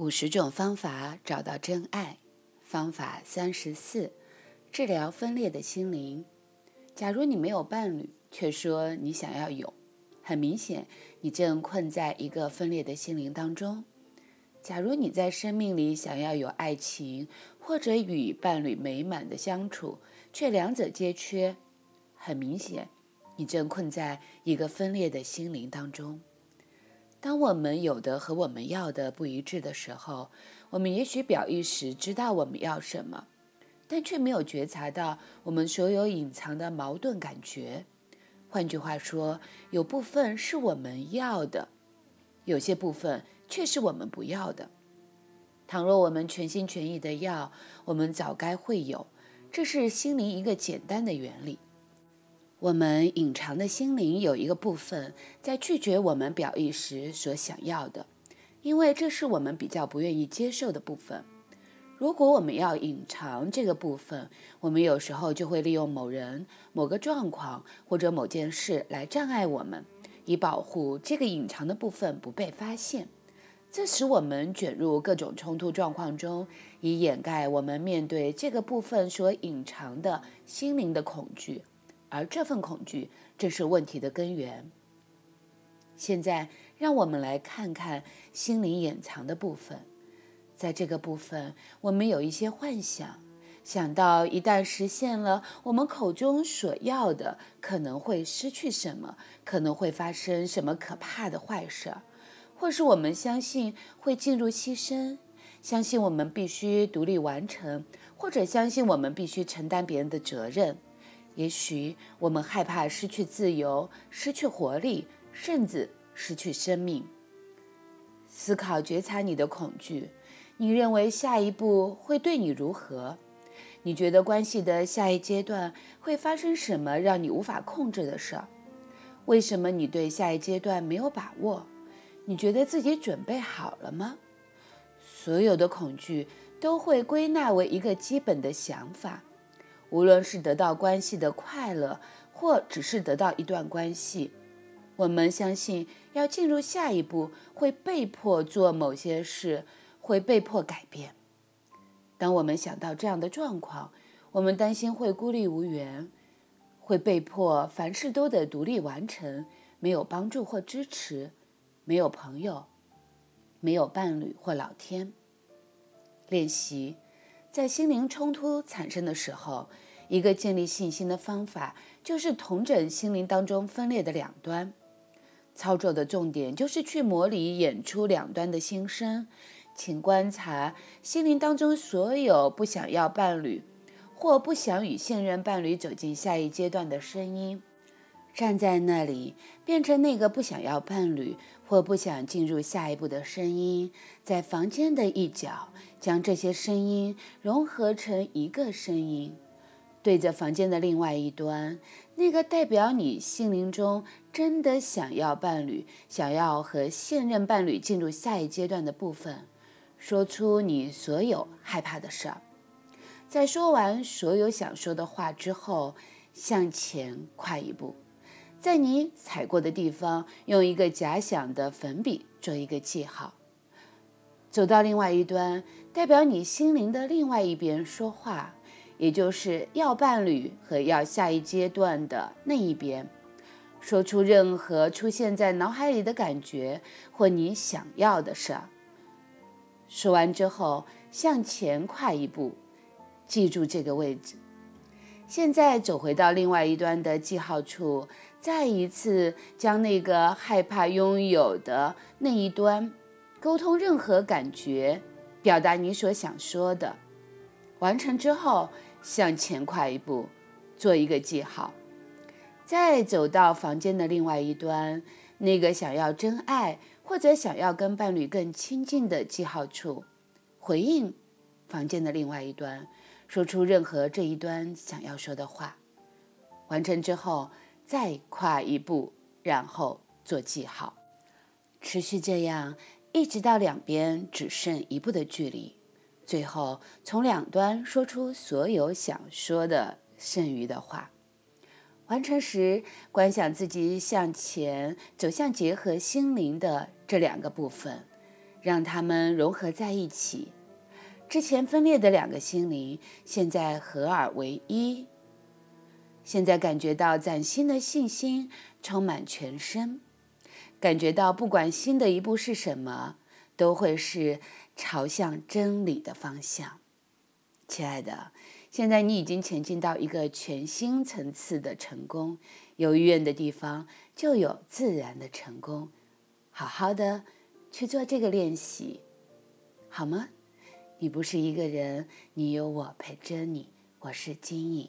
五十种方法找到真爱，方法三十四：治疗分裂的心灵。假如你没有伴侣，却说你想要有，很明显，你正困在一个分裂的心灵当中。假如你在生命里想要有爱情，或者与伴侣美满的相处，却两者皆缺，很明显，你正困在一个分裂的心灵当中。当我们有的和我们要的不一致的时候，我们也许表意识知道我们要什么，但却没有觉察到我们所有隐藏的矛盾感觉。换句话说，有部分是我们要的，有些部分却是我们不要的。倘若我们全心全意的要，我们早该会有。这是心灵一个简单的原理。我们隐藏的心灵有一个部分在拒绝我们表意时所想要的，因为这是我们比较不愿意接受的部分。如果我们要隐藏这个部分，我们有时候就会利用某人、某个状况或者某件事来障碍我们，以保护这个隐藏的部分不被发现。这使我们卷入各种冲突状况中，以掩盖我们面对这个部分所隐藏的心灵的恐惧。而这份恐惧正是问题的根源。现在，让我们来看看心灵掩藏的部分。在这个部分，我们有一些幻想，想到一旦实现了我们口中所要的，可能会失去什么，可能会发生什么可怕的坏事，或是我们相信会进入牺牲，相信我们必须独立完成，或者相信我们必须承担别人的责任。也许我们害怕失去自由、失去活力，甚至失去生命。思考、觉察你的恐惧。你认为下一步会对你如何？你觉得关系的下一阶段会发生什么让你无法控制的事？为什么你对下一阶段没有把握？你觉得自己准备好了吗？所有的恐惧都会归纳为一个基本的想法。无论是得到关系的快乐，或只是得到一段关系，我们相信要进入下一步会被迫做某些事，会被迫改变。当我们想到这样的状况，我们担心会孤立无援，会被迫凡事都得独立完成，没有帮助或支持，没有朋友，没有伴侣或老天。练习。在心灵冲突产生的时候，一个建立信心的方法就是同整心灵当中分裂的两端。操作的重点就是去模拟演出两端的心声。请观察心灵当中所有不想要伴侣或不想与现任伴侣走进下一阶段的声音。站在那里，变成那个不想要伴侣或不想进入下一步的声音，在房间的一角，将这些声音融合成一个声音，对着房间的另外一端，那个代表你心灵中真的想要伴侣、想要和现任伴侣进入下一阶段的部分，说出你所有害怕的事儿。在说完所有想说的话之后，向前跨一步。在你踩过的地方，用一个假想的粉笔做一个记号。走到另外一端，代表你心灵的另外一边说话，也就是要伴侣和要下一阶段的那一边，说出任何出现在脑海里的感觉或你想要的事。说完之后，向前跨一步，记住这个位置。现在走回到另外一端的记号处。再一次将那个害怕拥有的那一端沟通任何感觉，表达你所想说的。完成之后，向前跨一步，做一个记号。再走到房间的另外一端，那个想要真爱或者想要跟伴侣更亲近的记号处，回应房间的另外一端，说出任何这一端想要说的话。完成之后。再跨一步，然后做记号，持续这样，一直到两边只剩一步的距离，最后从两端说出所有想说的剩余的话。完成时，观想自己向前走向结合心灵的这两个部分，让它们融合在一起。之前分裂的两个心灵，现在合二为一。现在感觉到崭新的信心充满全身，感觉到不管新的一步是什么，都会是朝向真理的方向。亲爱的，现在你已经前进到一个全新层次的成功。有意愿的地方，就有自然的成功。好好的去做这个练习，好吗？你不是一个人，你有我陪着你。我是金颖。